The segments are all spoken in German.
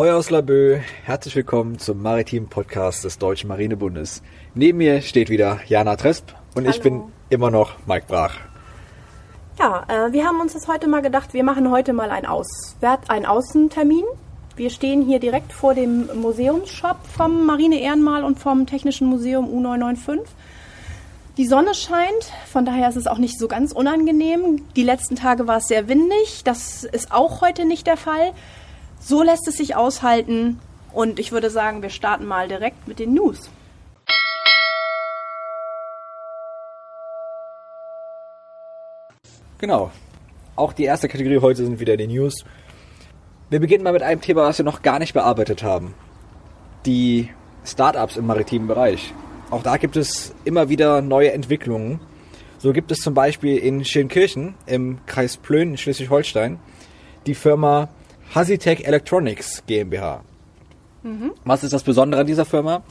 Ahoi aus Laboe, herzlich willkommen zum maritimen Podcast des Deutschen Marinebundes. Neben mir steht wieder Jana Tresp und Hallo. ich bin immer noch Mike Brach. Ja, äh, wir haben uns jetzt heute mal gedacht, wir machen heute mal einen, Auswert, einen Außentermin. Wir stehen hier direkt vor dem Museumsshop vom Marine Ehrenmal und vom Technischen Museum U995. Die Sonne scheint, von daher ist es auch nicht so ganz unangenehm. Die letzten Tage war es sehr windig, das ist auch heute nicht der Fall. So lässt es sich aushalten und ich würde sagen, wir starten mal direkt mit den News. Genau. Auch die erste Kategorie heute sind wieder die News. Wir beginnen mal mit einem Thema, was wir noch gar nicht bearbeitet haben. Die Startups im maritimen Bereich. Auch da gibt es immer wieder neue Entwicklungen. So gibt es zum Beispiel in Schildenkirchen im Kreis Plön in Schleswig-Holstein die Firma Hasitech Electronics GmbH. Was ist das Besondere an dieser Firma?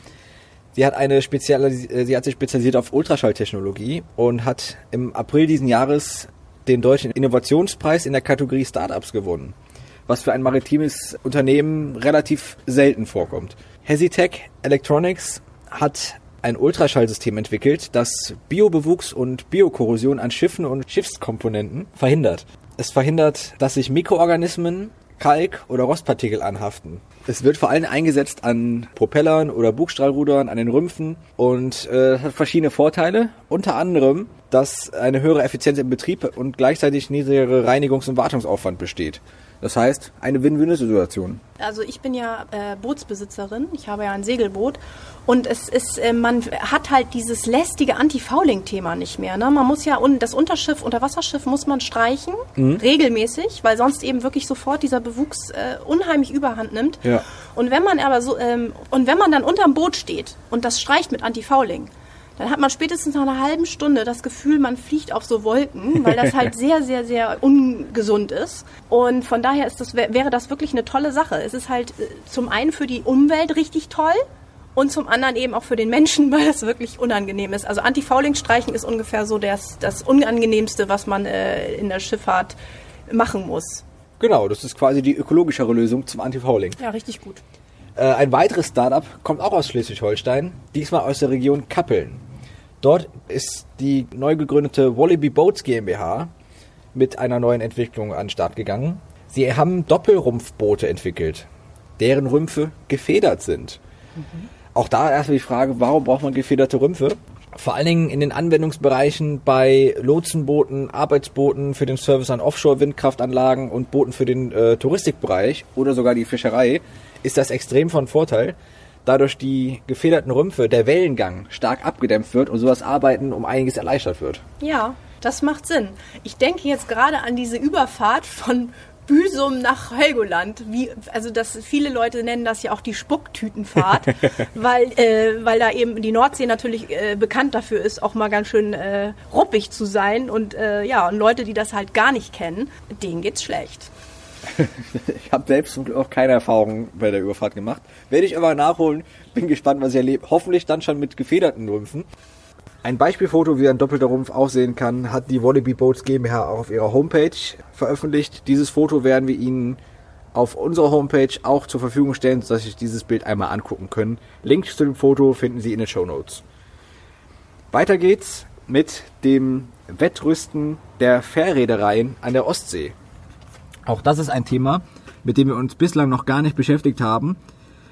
Sie hat eine spezielle, sie hat sich spezialisiert auf Ultraschalltechnologie und hat im April diesen Jahres den deutschen Innovationspreis in der Kategorie Startups gewonnen, was für ein maritimes Unternehmen relativ selten vorkommt. Hesitech Electronics hat ein Ultraschallsystem entwickelt, das Biobewuchs und Biokorrosion an Schiffen und Schiffskomponenten verhindert. Es verhindert, dass sich Mikroorganismen, Kalk oder Rostpartikel anhaften. Es wird vor allem eingesetzt an Propellern oder Bugstrahlrudern, an den Rümpfen und äh, hat verschiedene Vorteile. Unter anderem, dass eine höhere Effizienz im Betrieb und gleichzeitig niedrigere Reinigungs- und Wartungsaufwand besteht. Das heißt, eine Win-Win-Situation. Also ich bin ja äh, Bootsbesitzerin, ich habe ja ein Segelboot und es ist, äh, man hat halt dieses lästige Anti-Fouling-Thema nicht mehr. Ne? Man muss ja, un das Unterschiff, Unterwasserschiff muss man streichen, regelmäßig, weil sonst eben wirklich sofort dieser Bewuchs äh, unheimlich überhand nimmt. Ja. Und wenn man aber so, ähm, und wenn man dann unterm Boot steht und das streicht mit Anti-Fouling, dann hat man spätestens nach einer halben Stunde das Gefühl, man fliegt auf so Wolken, weil das halt sehr, sehr, sehr ungesund ist. Und von daher ist das, wär- wäre das wirklich eine tolle Sache. Es ist halt äh, zum einen für die Umwelt richtig toll und zum anderen eben auch für den Menschen, weil das wirklich unangenehm ist. Also Anti-Fouling streichen ist ungefähr so das, das Unangenehmste, was man äh, in der Schifffahrt machen muss. Genau, das ist quasi die ökologischere Lösung zum Anti-Fouling. Ja, richtig gut. Äh, ein weiteres Startup kommt auch aus Schleswig-Holstein, diesmal aus der Region Kappeln. Dort ist die neu gegründete Wallaby Boats GmbH mit einer neuen Entwicklung an den Start gegangen. Sie haben Doppelrumpfboote entwickelt, deren Rümpfe gefedert sind. Auch da erstmal die Frage, warum braucht man gefederte Rümpfe? Vor allen Dingen in den Anwendungsbereichen bei Lotsenbooten, Arbeitsbooten für den Service an Offshore-Windkraftanlagen und Booten für den äh, Touristikbereich oder sogar die Fischerei ist das extrem von Vorteil, dadurch die gefederten Rümpfe der Wellengang stark abgedämpft wird und sowas Arbeiten um einiges erleichtert wird. Ja, das macht Sinn. Ich denke jetzt gerade an diese Überfahrt von Büsum nach Helgoland. Wie, also das, viele Leute nennen das ja auch die Spucktütenfahrt, weil, äh, weil da eben die Nordsee natürlich äh, bekannt dafür ist, auch mal ganz schön äh, ruppig zu sein. Und äh, ja, und Leute, die das halt gar nicht kennen, denen geht's schlecht. Ich habe selbst auch keine Erfahrung bei der Überfahrt gemacht. Werde ich aber nachholen. Bin gespannt, was ich erlebe. Hoffentlich dann schon mit gefederten Rümpfen. Ein Beispielfoto, wie ein doppelter Rumpf aussehen kann, hat die Wallaby Boats GmbH auch auf ihrer Homepage veröffentlicht. Dieses Foto werden wir Ihnen auf unserer Homepage auch zur Verfügung stellen, sodass Sie sich dieses Bild einmal angucken können. Link zu dem Foto finden Sie in den Show Notes. Weiter geht's mit dem Wettrüsten der Fährreedereien an der Ostsee. Auch das ist ein Thema, mit dem wir uns bislang noch gar nicht beschäftigt haben,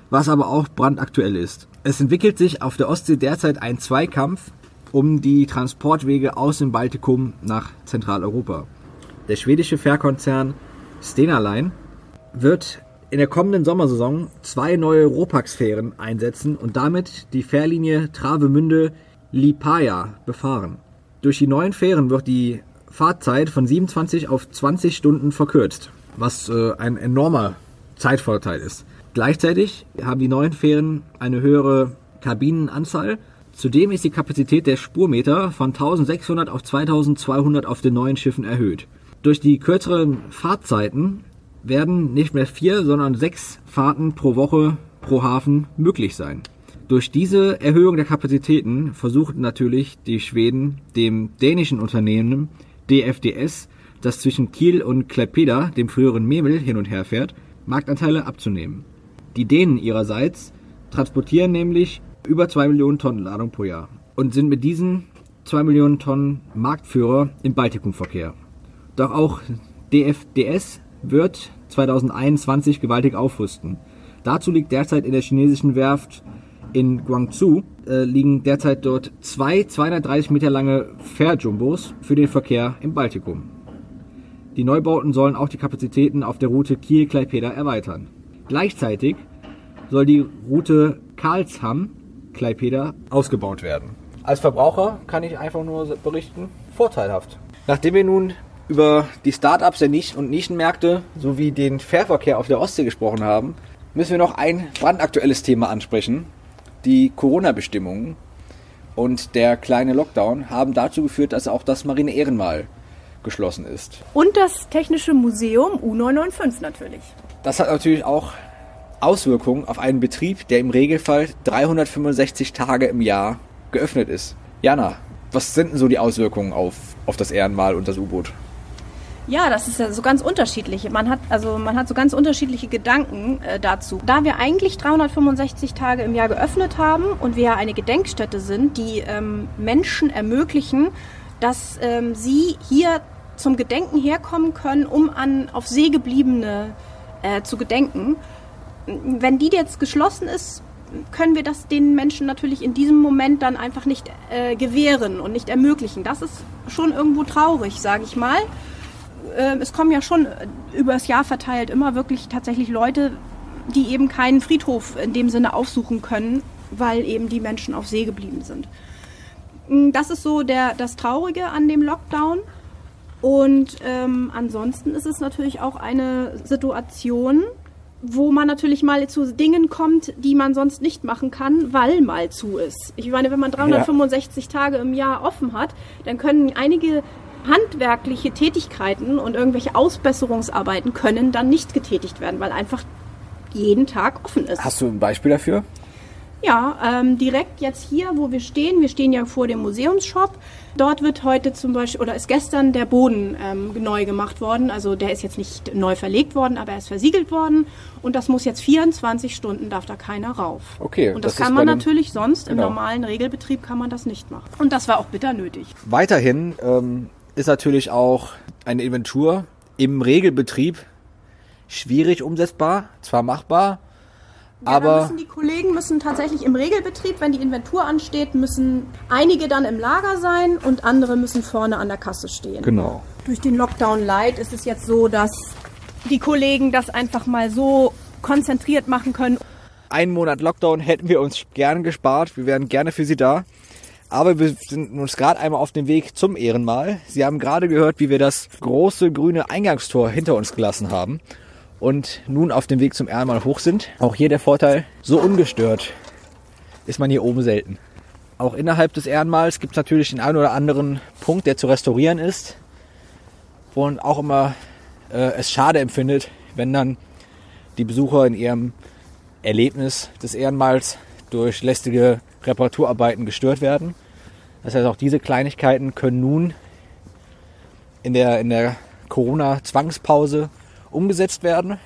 was aber auch brandaktuell ist. Es entwickelt sich auf der Ostsee derzeit ein Zweikampf um die Transportwege aus dem Baltikum nach Zentraleuropa. Der schwedische Fährkonzern Stena Line wird in der kommenden Sommersaison zwei neue Ropax-Fähren einsetzen und damit die Fährlinie Travemünde-Lipaja befahren. Durch die neuen Fähren wird die Fahrzeit von 27 auf 20 Stunden verkürzt, was äh, ein enormer Zeitvorteil ist. Gleichzeitig haben die neuen Fähren eine höhere Kabinenanzahl. Zudem ist die Kapazität der Spurmeter von 1600 auf 2200 auf den neuen Schiffen erhöht. Durch die kürzeren Fahrtzeiten werden nicht mehr vier, sondern sechs Fahrten pro Woche pro Hafen möglich sein. Durch diese Erhöhung der Kapazitäten versuchen natürlich die Schweden dem dänischen Unternehmen DFDS, das zwischen Kiel und Klaipeda, dem früheren Memel, hin und her fährt, Marktanteile abzunehmen. Die Dänen ihrerseits transportieren nämlich über 2 Millionen Tonnen Ladung pro Jahr und sind mit diesen 2 Millionen Tonnen Marktführer im Baltikumverkehr. Doch auch DFDS wird 2021 gewaltig aufrüsten. Dazu liegt derzeit in der chinesischen Werft in Guangzhou äh, liegen derzeit dort zwei 230 Meter lange Fährjumbos für den Verkehr im Baltikum. Die Neubauten sollen auch die Kapazitäten auf der Route Kiel-Klaipeda erweitern. Gleichzeitig soll die Route Karlsham-Klaipeda ausgebaut werden. Als Verbraucher kann ich einfach nur berichten, vorteilhaft. Nachdem wir nun über die Startups der Nischen- und Nischenmärkte sowie den Fährverkehr auf der Ostsee gesprochen haben, müssen wir noch ein brandaktuelles Thema ansprechen. Die Corona-Bestimmungen und der kleine Lockdown haben dazu geführt, dass auch das Marine Ehrenmal geschlossen ist. Und das Technische Museum U995 natürlich. Das hat natürlich auch Auswirkungen auf einen Betrieb, der im Regelfall 365 Tage im Jahr geöffnet ist. Jana, was sind denn so die Auswirkungen auf, auf das Ehrenmal und das U-Boot? Ja, das ist ja so ganz unterschiedlich. Man hat also man hat so ganz unterschiedliche Gedanken äh, dazu. Da wir eigentlich 365 Tage im Jahr geöffnet haben und wir ja eine Gedenkstätte sind, die ähm, Menschen ermöglichen, dass ähm, sie hier zum Gedenken herkommen können, um an auf See gebliebene äh, zu gedenken. Wenn die jetzt geschlossen ist, können wir das den Menschen natürlich in diesem Moment dann einfach nicht äh, gewähren und nicht ermöglichen. Das ist schon irgendwo traurig, sage ich mal. Äh, es kommen ja schon äh, übers Jahr verteilt immer wirklich tatsächlich Leute, die eben keinen Friedhof in dem Sinne aufsuchen können, weil eben die Menschen auf See geblieben sind. Mm, das ist so der, das Traurige an dem Lockdown. Und ähm, ansonsten ist es natürlich auch eine Situation, wo man natürlich mal zu Dingen kommt, die man sonst nicht machen kann, weil mal zu ist. Ich meine, wenn man 365 ja. Tage im Jahr offen hat, dann können einige handwerkliche Tätigkeiten und irgendwelche Ausbesserungsarbeiten können dann nicht getätigt werden, weil einfach jeden Tag offen ist. Hast du ein Beispiel dafür? Ja, ähm, direkt jetzt hier, wo wir stehen, wir stehen ja vor dem Museumsshop. Dort wird heute zum Beispiel, oder ist gestern der Boden ähm, neu gemacht worden. Also der ist jetzt nicht neu verlegt worden, aber er ist versiegelt worden. Und das muss jetzt 24 Stunden, darf da keiner rauf. Okay. Und das, das kann man natürlich sonst, genau. im normalen Regelbetrieb kann man das nicht machen. Und das war auch bitter nötig. Weiterhin ähm, ist natürlich auch eine Inventur im Regelbetrieb schwierig umsetzbar, zwar machbar, ja, aber müssen die Kollegen müssen tatsächlich im Regelbetrieb, wenn die Inventur ansteht, müssen einige dann im Lager sein und andere müssen vorne an der Kasse stehen. Genau. Durch den Lockdown Light ist es jetzt so, dass die Kollegen das einfach mal so konzentriert machen können. Einen Monat Lockdown hätten wir uns gern gespart. Wir wären gerne für Sie da. Aber wir sind uns gerade einmal auf dem Weg zum Ehrenmal. Sie haben gerade gehört, wie wir das große grüne Eingangstor hinter uns gelassen haben und nun auf dem Weg zum Ehrenmal hoch sind. Auch hier der Vorteil, so ungestört ist man hier oben selten. Auch innerhalb des Ehrenmals gibt es natürlich den einen oder anderen Punkt, der zu restaurieren ist und auch immer äh, es schade empfindet, wenn dann die Besucher in ihrem Erlebnis des Ehrenmals durch lästige Reparaturarbeiten gestört werden. Das heißt, auch diese Kleinigkeiten können nun in der, in der Corona-Zwangspause umgesetzt werden.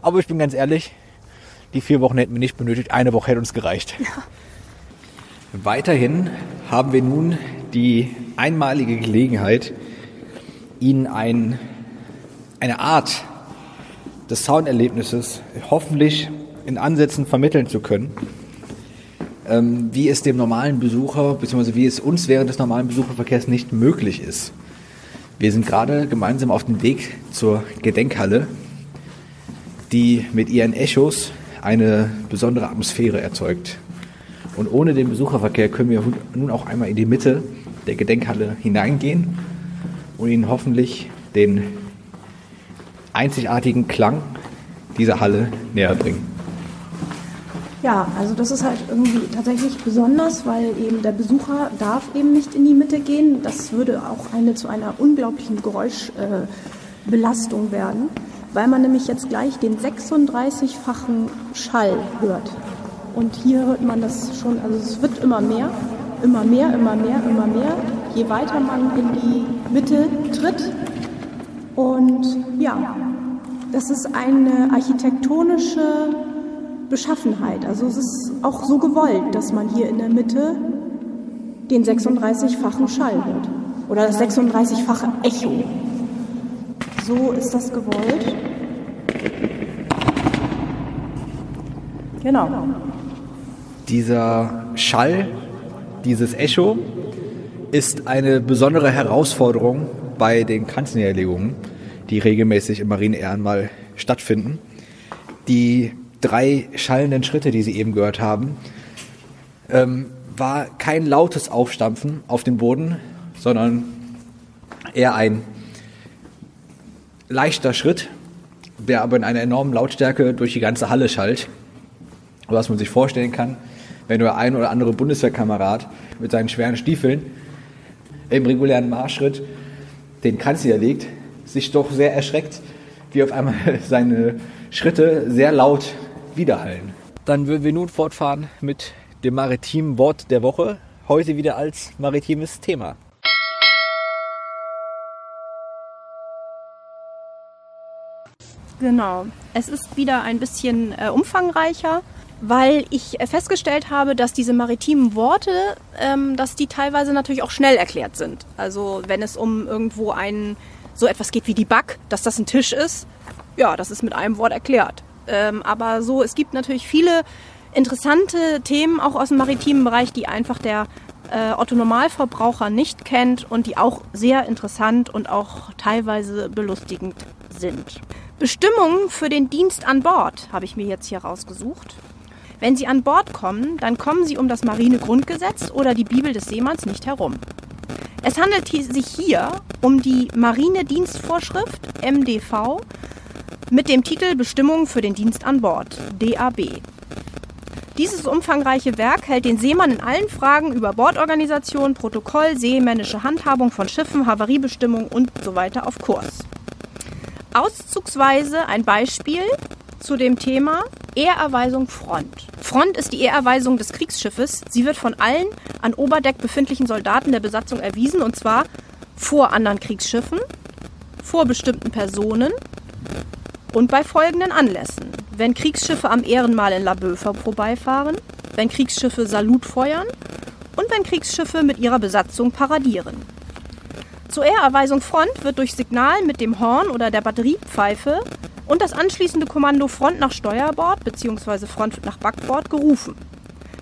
Aber ich bin ganz ehrlich, die vier Wochen hätten wir nicht benötigt, eine Woche hätte uns gereicht. Ja. Weiterhin haben wir nun die einmalige Gelegenheit, Ihnen ein, eine Art des Sounderlebnisses hoffentlich in Ansätzen vermitteln zu können, ähm, wie es dem normalen Besucher bzw. wie es uns während des normalen Besucherverkehrs nicht möglich ist. Wir sind gerade gemeinsam auf dem Weg zur Gedenkhalle, die mit ihren Echos eine besondere Atmosphäre erzeugt. Und ohne den Besucherverkehr können wir nun auch einmal in die Mitte der Gedenkhalle hineingehen und Ihnen hoffentlich den einzigartigen Klang dieser Halle näher bringen. Ja, also das ist halt irgendwie tatsächlich besonders, weil eben der Besucher darf eben nicht in die Mitte gehen. Das würde auch eine zu einer unglaublichen Geräuschbelastung äh, werden, weil man nämlich jetzt gleich den 36-fachen Schall hört. Und hier hört man das schon, also es wird immer mehr, immer mehr, immer mehr, immer mehr, je weiter man in die Mitte tritt. Und ja, das ist eine architektonische Beschaffenheit. Also es ist auch so gewollt, dass man hier in der Mitte den 36-fachen Schall hört. Oder das 36-fache Echo. So ist das gewollt. Genau. Dieser Schall, dieses Echo, ist eine besondere Herausforderung bei den Kanzelniederlegungen, die regelmäßig im Marineehrenmal stattfinden. Die drei schallenden Schritte, die Sie eben gehört haben, ähm, war kein lautes Aufstampfen auf den Boden, sondern eher ein leichter Schritt, der aber in einer enormen Lautstärke durch die ganze Halle schallt. Was man sich vorstellen kann, wenn der ein oder andere Bundeswehrkamerad mit seinen schweren Stiefeln im regulären Marschschritt den Kranz niederlegt, sich doch sehr erschreckt, wie auf einmal seine Schritte sehr laut widerhallen. Dann würden wir nun fortfahren mit dem maritimen Wort der Woche, heute wieder als maritimes Thema. Genau. Es ist wieder ein bisschen äh, umfangreicher, weil ich äh, festgestellt habe, dass diese maritimen Worte, ähm, dass die teilweise natürlich auch schnell erklärt sind. Also wenn es um irgendwo ein so etwas geht wie die Back, dass das ein Tisch ist, ja, das ist mit einem Wort erklärt. Ähm, aber so, es gibt natürlich viele interessante Themen auch aus dem maritimen Bereich, die einfach der äh, Otto Normalverbraucher nicht kennt und die auch sehr interessant und auch teilweise belustigend sind. Bestimmungen für den Dienst an Bord habe ich mir jetzt hier rausgesucht. Wenn Sie an Bord kommen, dann kommen Sie um das Marinegrundgesetz oder die Bibel des Seemanns nicht herum. Es handelt sich hier um die Marinedienstvorschrift MDV mit dem Titel Bestimmungen für den Dienst an Bord DAB. Dieses umfangreiche Werk hält den Seemann in allen Fragen über Bordorganisation, Protokoll, seemännische Handhabung von Schiffen, Havariebestimmung und so weiter auf Kurs. Auszugsweise ein Beispiel zu dem Thema Ehrerweisung Front. Front ist die Ehrerweisung des Kriegsschiffes. Sie wird von allen an Oberdeck befindlichen Soldaten der Besatzung erwiesen und zwar vor anderen Kriegsschiffen, vor bestimmten Personen und bei folgenden Anlässen. Wenn Kriegsschiffe am Ehrenmal in La Bœuf vorbeifahren, wenn Kriegsschiffe Salut feuern und wenn Kriegsschiffe mit ihrer Besatzung paradieren. Zur Ehrerweisung Front wird durch Signal mit dem Horn oder der Batteriepfeife und das anschließende Kommando Front nach Steuerbord bzw. Front nach Backbord gerufen.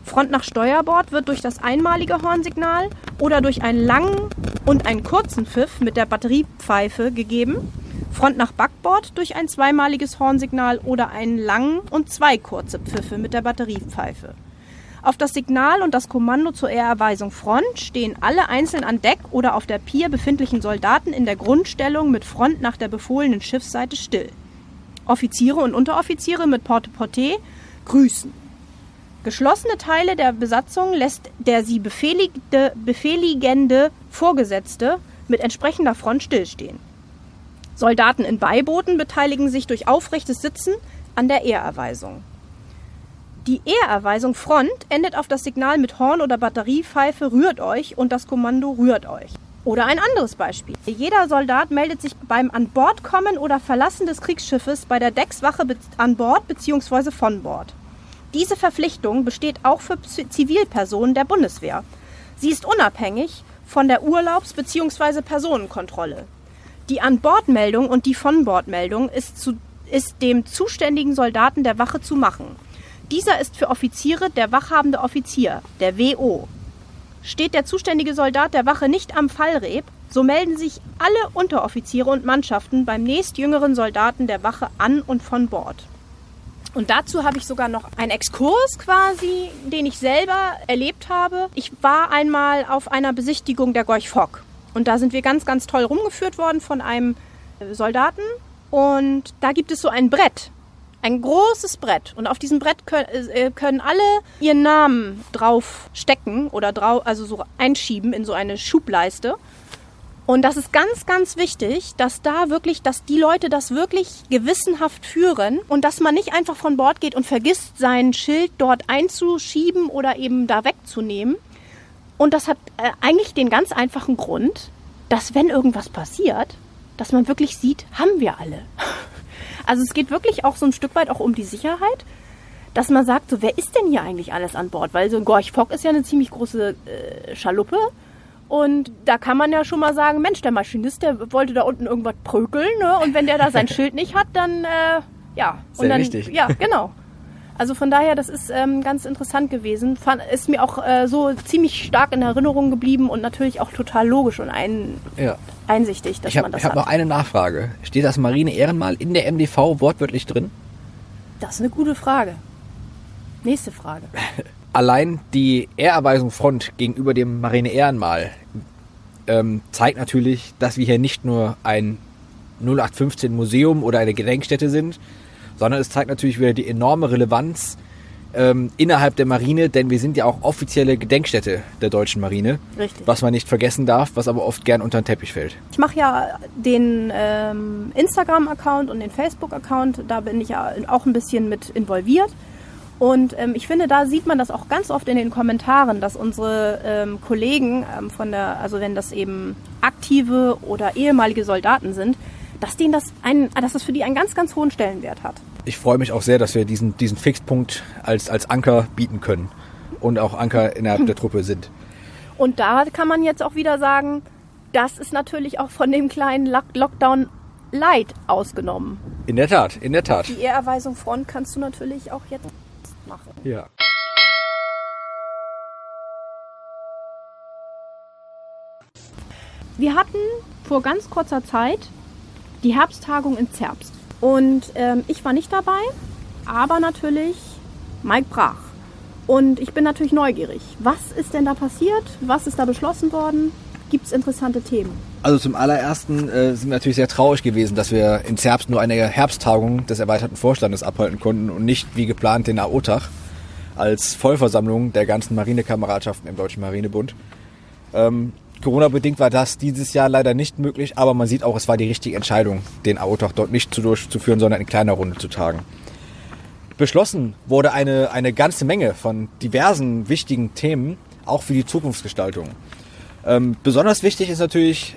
Front nach Steuerbord wird durch das einmalige Hornsignal oder durch einen langen und einen kurzen Pfiff mit der Batteriepfeife gegeben. Front nach Backbord durch ein zweimaliges Hornsignal oder einen langen und zwei kurze Pfiffe mit der Batteriepfeife. Auf das Signal und das Kommando zur Ehrerweisung Front stehen alle einzeln an Deck oder auf der Pier befindlichen Soldaten in der Grundstellung mit Front nach der befohlenen Schiffsseite still. Offiziere und Unteroffiziere mit Porte-Porté grüßen. Geschlossene Teile der Besatzung lässt der sie befehligende, befehligende Vorgesetzte mit entsprechender Front stillstehen. Soldaten in Beibooten beteiligen sich durch aufrechtes Sitzen an der Ehrerweisung. Die Ehrerweisung Front endet auf das Signal mit Horn oder Batteriepfeife rührt euch und das Kommando rührt euch. Oder ein anderes Beispiel. Jeder Soldat meldet sich beim an Bord kommen oder Verlassen des Kriegsschiffes bei der Deckswache an Bord bzw. von Bord. Diese Verpflichtung besteht auch für Zivilpersonen der Bundeswehr. Sie ist unabhängig von der Urlaubs- bzw. Personenkontrolle. Die An-Bord-Meldung und die Von-Bord-Meldung ist, zu, ist dem zuständigen Soldaten der Wache zu machen. Dieser ist für Offiziere der wachhabende Offizier, der WO. Steht der zuständige Soldat der Wache nicht am Fallreb, so melden sich alle Unteroffiziere und Mannschaften beim nächstjüngeren Soldaten der Wache an und von Bord. Und dazu habe ich sogar noch einen Exkurs quasi, den ich selber erlebt habe. Ich war einmal auf einer Besichtigung der Gorch Fock. Und da sind wir ganz, ganz toll rumgeführt worden von einem Soldaten. Und da gibt es so ein Brett. Ein großes Brett. Und auf diesem Brett können, äh, können alle ihren Namen drauf stecken oder drauf, also so einschieben in so eine Schubleiste. Und das ist ganz, ganz wichtig, dass da wirklich, dass die Leute das wirklich gewissenhaft führen und dass man nicht einfach von Bord geht und vergisst, sein Schild dort einzuschieben oder eben da wegzunehmen. Und das hat äh, eigentlich den ganz einfachen Grund, dass wenn irgendwas passiert, dass man wirklich sieht, haben wir alle. Also es geht wirklich auch so ein Stück weit auch um die Sicherheit, dass man sagt, so wer ist denn hier eigentlich alles an Bord? Weil so ein Gorch Fock ist ja eine ziemlich große äh, Schaluppe. Und da kann man ja schon mal sagen, Mensch, der Maschinist, der wollte da unten irgendwas prökeln, ne? Und wenn der da sein Schild nicht hat, dann äh, ja. Sehr und dann, richtig. Ja, genau. Also von daher, das ist ähm, ganz interessant gewesen. Fand, ist mir auch äh, so ziemlich stark in Erinnerung geblieben und natürlich auch total logisch und ein, Ja. einsichtig, dass Ich habe man das hab hat. noch eine Nachfrage. Steht das Marine-Ehrenmal in der MDV wortwörtlich drin? das ist eine gute Frage. Nächste Frage. Allein die Ehrerweisung Front gegenüber dem Marine-Ehrenmal ähm, zeigt natürlich, dass wir hier nicht nur ein 0815 Museum oder eine Gedenkstätte sind, sondern es zeigt natürlich wieder die enorme Relevanz ähm, innerhalb der Marine, denn wir sind ja auch offizielle Gedenkstätte der deutschen Marine. Richtig. Was man nicht vergessen darf, was aber oft gern unter den Teppich fällt. Ich mache ja den ähm, Instagram-Account und den Facebook-Account. Da bin ich ja auch ein bisschen mit involviert. Und ähm, ich finde, da sieht man das auch ganz oft in den Kommentaren, dass unsere ähm, Kollegen ähm, von der, also wenn das eben aktive oder ehemalige Soldaten sind, dass denen das einen, dass das für die einen ganz, ganz hohen Stellenwert hat. Ich freue mich auch sehr, dass wir diesen, diesen Fixpunkt als, als Anker bieten können und auch Anker innerhalb der Truppe sind. Und da kann man jetzt auch wieder sagen, das ist natürlich auch von dem kleinen Lock Lockdown Light ausgenommen. In der Tat, in der Tat. Die Ehrerweisung Front kannst du natürlich auch jetzt machen. Ja. Wir hatten vor ganz kurzer Zeit die Herbsttagung in Zerbst. Und ähm, ich war nicht dabei, aber natürlich Mike Brach. Und ich bin natürlich neugierig. Was ist denn da passiert? Was ist da beschlossen worden? Gibt es interessante Themen? Also zum allerersten äh, sind wir natürlich sehr traurig gewesen, dass wir in Zerbst nur eine Herbsttagung des erweiterten Vorstandes abhalten konnten und nicht wie geplant den AOTAG als Vollversammlung der ganzen Marinekameradschaften im Deutschen Marinebund. Ähm, Corona-bedingt war das dieses Jahr leider nicht möglich, aber man sieht auch, es war die richtige Entscheidung, den AOTAG dort nicht zu durchzuführen, sondern in kleiner Runde zu tagen. Beschlossen wurde eine, eine ganze Menge von diversen wichtigen Themen, auch für die Zukunftsgestaltung. Ähm, besonders wichtig ist natürlich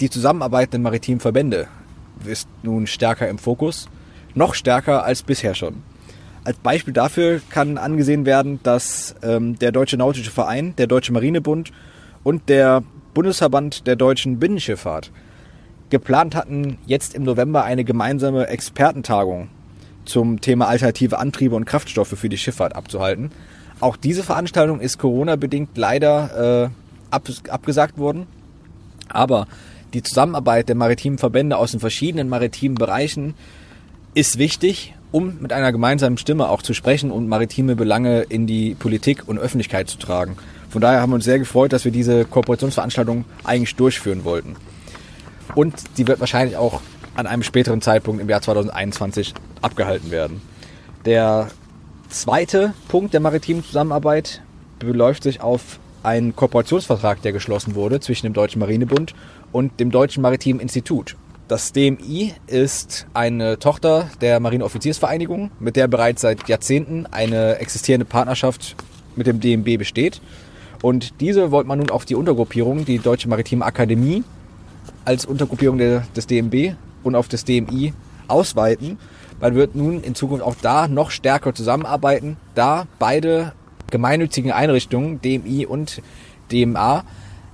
die Zusammenarbeit der maritimen Verbände ist nun stärker im Fokus, noch stärker als bisher schon. Als Beispiel dafür kann angesehen werden, dass ähm, der Deutsche Nautische Verein, der Deutsche Marinebund und der Bundesverband der deutschen Binnenschifffahrt geplant hatten, jetzt im November eine gemeinsame Expertentagung zum Thema alternative Antriebe und Kraftstoffe für die Schifffahrt abzuhalten. Auch diese Veranstaltung ist Corona-bedingt leider äh, ab, abgesagt worden. Aber die Zusammenarbeit der maritimen Verbände aus den verschiedenen maritimen Bereichen ist wichtig, um mit einer gemeinsamen Stimme auch zu sprechen und maritime Belange in die Politik und Öffentlichkeit zu tragen. Von daher haben wir uns sehr gefreut, dass wir diese Kooperationsveranstaltung eigentlich durchführen wollten. Und sie wird wahrscheinlich auch an einem späteren Zeitpunkt im Jahr 2021 abgehalten werden. Der zweite Punkt der maritimen Zusammenarbeit beläuft sich auf einen Kooperationsvertrag, der geschlossen wurde zwischen dem Deutschen Marinebund und dem Deutschen Maritimen Institut. Das DMI ist eine Tochter der Marineoffiziersvereinigung, mit der bereits seit Jahrzehnten eine existierende Partnerschaft mit dem DMB besteht. Und diese wollte man nun auf die Untergruppierung, die Deutsche Maritime Akademie, als Untergruppierung der, des DMB und auf das DMI ausweiten. Man wird nun in Zukunft auch da noch stärker zusammenarbeiten, da beide gemeinnützigen Einrichtungen, DMI und DMA,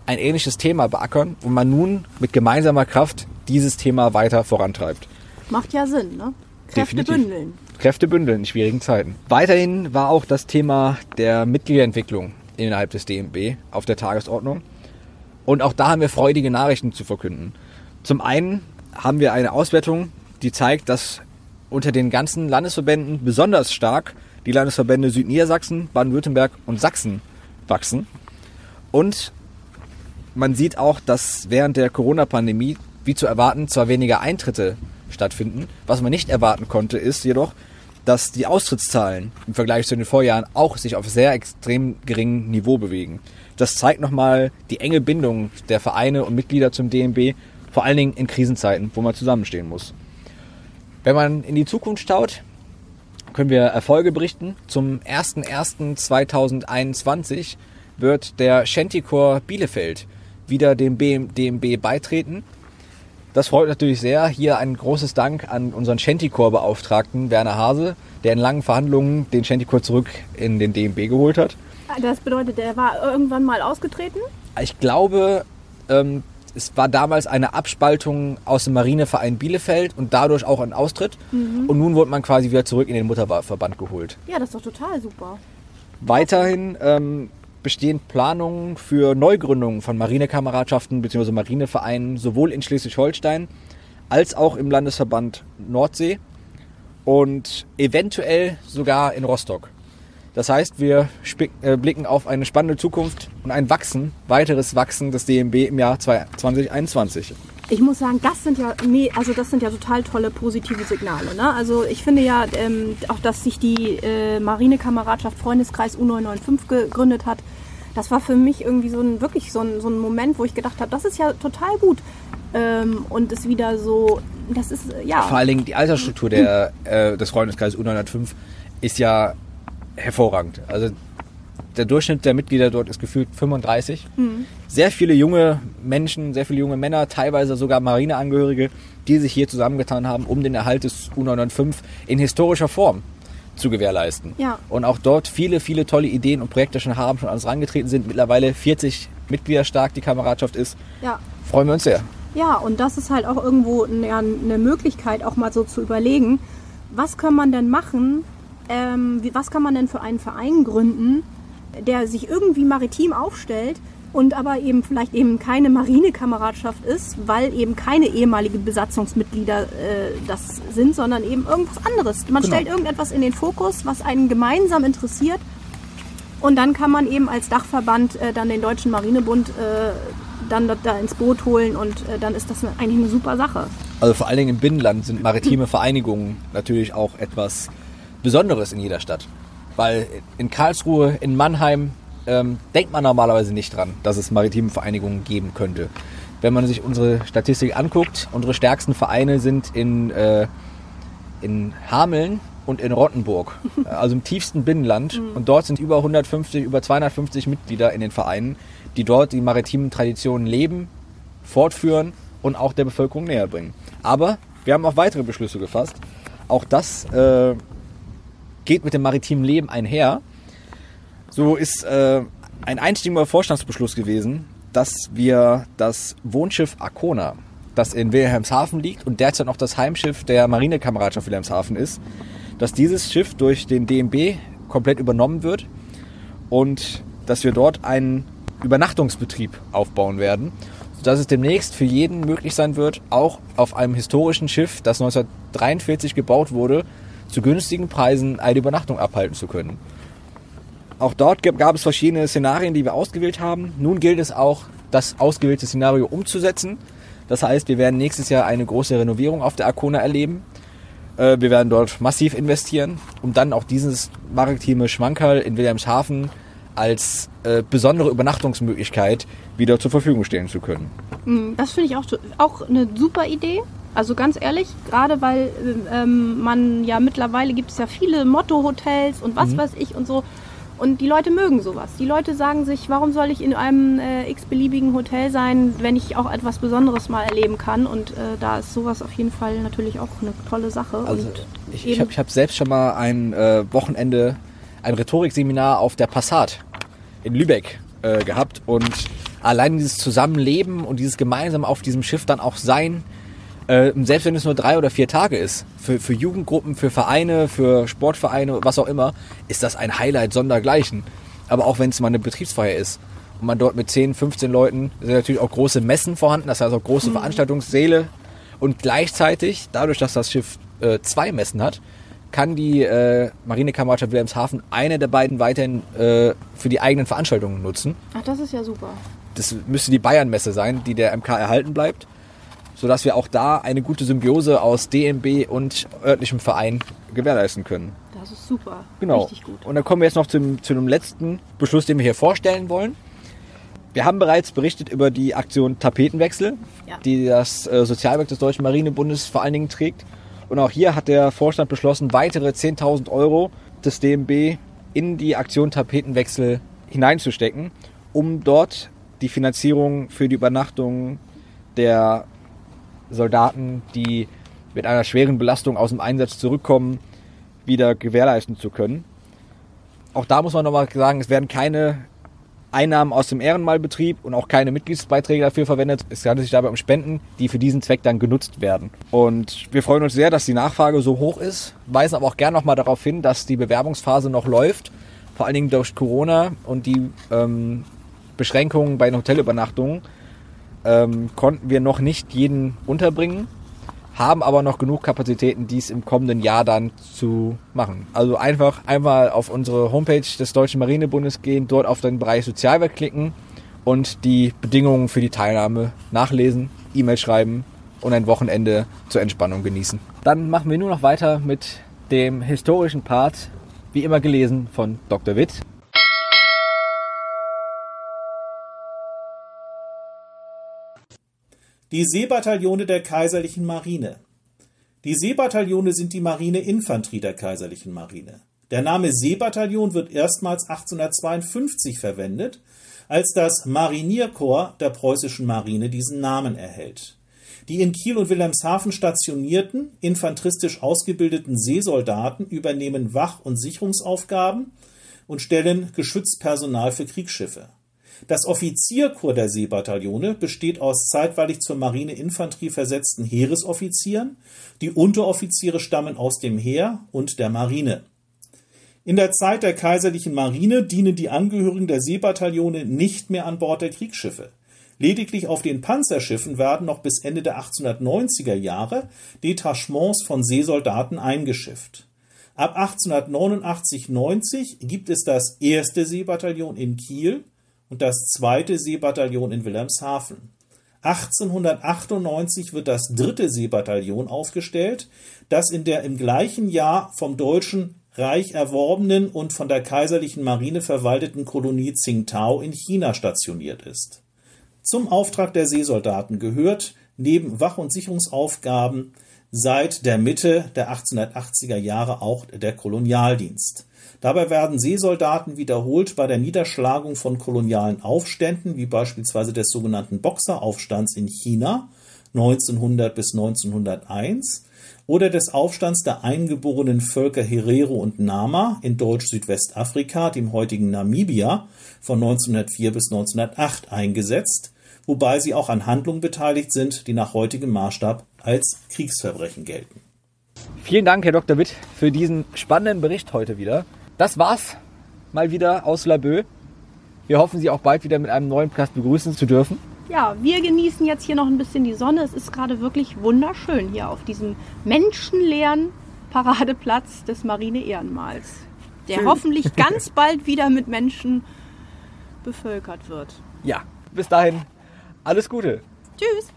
ein ähnliches Thema beackern und man nun mit gemeinsamer Kraft dieses Thema weiter vorantreibt. Macht ja Sinn, ne? Kräfte Definitiv. bündeln. Kräfte bündeln in schwierigen Zeiten. Weiterhin war auch das Thema der Mitgliederentwicklung innerhalb des DMB auf der Tagesordnung. Und auch da haben wir freudige Nachrichten zu verkünden. Zum einen haben wir eine Auswertung, die zeigt, dass unter den ganzen Landesverbänden besonders stark die Landesverbände Südniedersachsen, Baden-Württemberg und Sachsen wachsen. Und man sieht auch, dass während der Corona-Pandemie, wie zu erwarten, zwar weniger Eintritte stattfinden. Was man nicht erwarten konnte, ist jedoch, dass die Austrittszahlen im Vergleich zu den Vorjahren auch sich auf sehr extrem geringem Niveau bewegen. Das zeigt nochmal die enge Bindung der Vereine und Mitglieder zum DMB, vor allen Dingen in Krisenzeiten, wo man zusammenstehen muss. Wenn man in die Zukunft schaut, können wir Erfolge berichten. Zum 01.01.2021 wird der Shantycore Bielefeld wieder dem DMB beitreten. Das freut natürlich sehr. Hier ein großes Dank an unseren Shantycore-Beauftragten Werner Hase, der in langen Verhandlungen den Shantycore zurück in den DMB geholt hat. Das bedeutet, der war irgendwann mal ausgetreten? Ich glaube, ähm, es war damals eine Abspaltung aus dem Marineverein Bielefeld und dadurch auch ein Austritt. Mhm. Und nun wurde man quasi wieder zurück in den Mutterverband geholt. Ja, das ist doch total super. Weiterhin ähm, bestehen Planungen für Neugründungen von Marinekameradschaften bzw. Marinevereinen sowohl in Schleswig-Holstein als auch im Landesverband Nordsee und eventuell sogar in Rostock. Das heißt, wir äh, blicken auf eine spannende Zukunft und ein Wachsen, weiteres Wachsen des DMB im Jahr 2021. Ich muss sagen, das sind ja, also das sind ja total tolle positive Signale. Ne? Also ich finde ja ähm, auch, dass sich die äh, Marinekameradschaft Freundeskreis U995 gegründet hat. Das war für mich irgendwie so ein wirklich so ein, so ein Moment, wo ich gedacht habe, das ist ja total gut. Ähm, und ist wieder so, das ist ja. Vor allen Dingen die Altersstruktur der, äh, des Freundeskreises U905 ist ja hervorragend. Also der Durchschnitt der Mitglieder dort ist gefühlt 35. Sehr viele junge Menschen, sehr viele junge Männer, teilweise sogar Marineangehörige, die sich hier zusammengetan haben, um den Erhalt des U905 in historischer Form zu gewährleisten. Ja. Und auch dort viele, viele tolle Ideen und Projekte schon haben, schon alles rangetreten sind. Mittlerweile 40 Mitglieder stark die Kameradschaft ist. ja. Freuen wir uns sehr. Ja, und das ist halt auch irgendwo eine, Möglichkeit, auch mal so zu überlegen, was kann man denn machen, ähm, was kann man denn für einen Verein gründen, der sich irgendwie maritim aufstellt und aber eben vielleicht eben keine Marinekameradschaft ist, weil eben keine ehemaligen Besatzungsmitglieder äh, das sind, sondern eben irgendwas anderes. Man Genau. stellt irgendetwas in den Fokus, was einen gemeinsam interessiert und dann kann man eben als Dachverband äh, dann den Deutschen Marinebund äh, dann da, da ins Boot holen und äh, dann ist das eigentlich eine super Sache. Also vor allen Dingen im Binnenland sind maritime Vereinigungen natürlich auch etwas Besonderes in jeder Stadt. Weil in Karlsruhe, in Mannheim ähm, denkt man normalerweise nicht dran, dass es maritime Vereinigungen geben könnte. Wenn man sich unsere Statistik anguckt, unsere stärksten Vereine sind in, äh, in Hameln und in Rottenburg, also im tiefsten Binnenland. Und dort sind über 150, über 250 Mitglieder in den Vereinen, die dort die maritimen Traditionen leben, fortführen und auch der Bevölkerung näher bringen. Aber wir haben auch weitere Beschlüsse gefasst. Auch das äh, geht mit dem maritimen Leben einher. So ist äh, ein einstimmiger Vorstandsbeschluss gewesen, dass wir das Wohnschiff Arkona, das in Wilhelmshaven liegt und derzeit noch das Heimschiff der Marinekameradschaft Wilhelmshaven ist, dass dieses Schiff durch den DMB komplett übernommen wird und dass wir dort einen Übernachtungsbetrieb aufbauen werden, sodass es demnächst für jeden möglich sein wird, auch auf einem historischen Schiff, das 1943 gebaut wurde, zu günstigen Preisen eine Übernachtung abhalten zu können. Auch dort gab es verschiedene Szenarien, die wir ausgewählt haben. Nun gilt es auch, das ausgewählte Szenario umzusetzen. Das heißt, wir werden nächstes Jahr eine große Renovierung auf der Arkona erleben. Äh, Wir werden dort massiv investieren, um dann auch dieses maritime Schmankerl in Wilhelmshaven als äh, besondere Übernachtungsmöglichkeit wieder zur Verfügung stellen zu können. Mm, Das finde ich auch, auch eine super Idee. Also ganz ehrlich, gerade weil ähm, man ja mittlerweile gibt es ja viele Motto-Hotels und was weiß ich und so. Und die Leute mögen sowas. Die Leute sagen sich, warum soll ich in einem äh, x-beliebigen Hotel sein, wenn ich auch etwas Besonderes mal erleben kann? Und äh, da ist sowas auf jeden Fall natürlich auch eine tolle Sache. Also und ich, ich habe hab selbst schon mal ein äh, Wochenende, ein Rhetorikseminar auf der Passat in Lübeck äh, gehabt und allein dieses Zusammenleben und dieses gemeinsam auf diesem Schiff dann auch sein, äh, selbst wenn es nur drei oder vier Tage ist, für, für Jugendgruppen, für Vereine, für Sportvereine, was auch immer, ist das ein Highlight sondergleichen. Aber auch wenn es mal eine Betriebsfeier ist und man dort mit 10, 15 Leuten, sind natürlich auch große Messen vorhanden, das heißt auch große Veranstaltungssäle und gleichzeitig, dadurch, dass das Schiff äh, zwei Messen hat, kann die äh, Marinekameradschaft Wilhelmshaven eine der beiden weiterhin äh, für die eigenen Veranstaltungen nutzen. Ach, das ist ja super. Das müsste die Bayernmesse sein, die der MK erhalten bleibt, sodass wir auch da eine gute Symbiose aus DMB und örtlichem Verein gewährleisten können. Das ist super. Genau. Richtig gut. Und dann kommen wir jetzt noch zum, zu dem letzten Beschluss, den wir hier vorstellen wollen. Wir haben bereits berichtet über die Aktion Tapetenwechsel, Ja. die das äh, Sozialwerk des Deutschen Marinebundes vor allen Dingen trägt. Und auch hier hat der Vorstand beschlossen, weitere 10.000 Euro des DMB in die Aktion Tapetenwechsel hineinzustecken, um dort die Finanzierung für die Übernachtung der Soldaten, die mit einer schweren Belastung aus dem Einsatz zurückkommen, wieder gewährleisten zu können. Auch da muss man nochmal sagen, es werden keine Einnahmen aus dem Ehrenmalbetrieb und auch keine Mitgliedsbeiträge dafür verwendet. Es handelt sich dabei um Spenden, die für diesen Zweck dann genutzt werden. Und wir freuen uns sehr, dass die Nachfrage so hoch ist, weisen aber auch gerne nochmal darauf hin, dass die Bewerbungsphase noch läuft, vor allen Dingen durch Corona und die ähm, Beschränkungen bei den Hotelübernachtungen ähm, konnten wir noch nicht jeden unterbringen haben aber noch genug Kapazitäten, dies im kommenden Jahr dann zu machen. Also einfach einmal auf unsere Homepage des Deutschen Marinebundes gehen, dort auf den Bereich Sozialwerk klicken und die Bedingungen für die Teilnahme nachlesen, E-Mail schreiben und ein Wochenende zur Entspannung genießen. Dann machen wir nur noch weiter mit dem historischen Part, wie immer gelesen von Dr. Witt. Die Seebataillone der Kaiserlichen Marine. Die Seebataillone sind die Marineinfanterie der Kaiserlichen Marine. Der Name Seebataillon wird erstmals 1852 verwendet, als das Marinierkorps der preußischen Marine diesen Namen erhält. Die in Kiel und Wilhelmshaven stationierten, infanteristisch ausgebildeten Seesoldaten übernehmen Wach- und Sicherungsaufgaben und stellen Geschützpersonal für Kriegsschiffe. Das Offizierkorps der Seebataillone besteht aus zeitweilig zur Marineinfanterie versetzten Heeresoffizieren, die Unteroffiziere stammen aus dem Heer und der Marine. In der Zeit der kaiserlichen Marine dienen die Angehörigen der Seebataillone nicht mehr an Bord der Kriegsschiffe. Lediglich auf den Panzerschiffen werden noch bis Ende der 1890er Jahre Detachements von Seesoldaten eingeschifft. Ab 1889-90 gibt es das erste Seebataillon in Kiel und das zweite Seebataillon in Wilhelmshaven. 1898 wird das dritte Seebataillon aufgestellt, das in der im gleichen Jahr vom Deutschen Reich erworbenen und von der kaiserlichen Marine verwalteten Kolonie Tsingtao in China stationiert ist. Zum Auftrag der Seesoldaten gehört neben Wach- und Sicherungsaufgaben seit der Mitte der 1880er Jahre auch der Kolonialdienst. Dabei werden Seesoldaten wiederholt bei der Niederschlagung von kolonialen Aufständen, wie beispielsweise des sogenannten Boxeraufstands in China 1900 bis 1901 oder des Aufstands der eingeborenen Völker Herero und Nama in Deutsch-Südwestafrika, dem heutigen Namibia, von 1904 bis 1908 eingesetzt, wobei sie auch an Handlungen beteiligt sind, die nach heutigem Maßstab als Kriegsverbrechen gelten. Vielen Dank, Herr Dr. Witt, für diesen spannenden Bericht heute wieder. Das war's mal wieder aus Laboe. Wir hoffen, Sie auch bald wieder mit einem neuen Platz begrüßen zu dürfen. Ja, wir genießen jetzt hier noch ein bisschen die Sonne. Es ist gerade wirklich wunderschön hier auf diesem menschenleeren Paradeplatz des Marine-Ehrenmals, der Schön. hoffentlich ganz bald wieder mit Menschen bevölkert wird. Ja, bis dahin, alles Gute. Tschüss!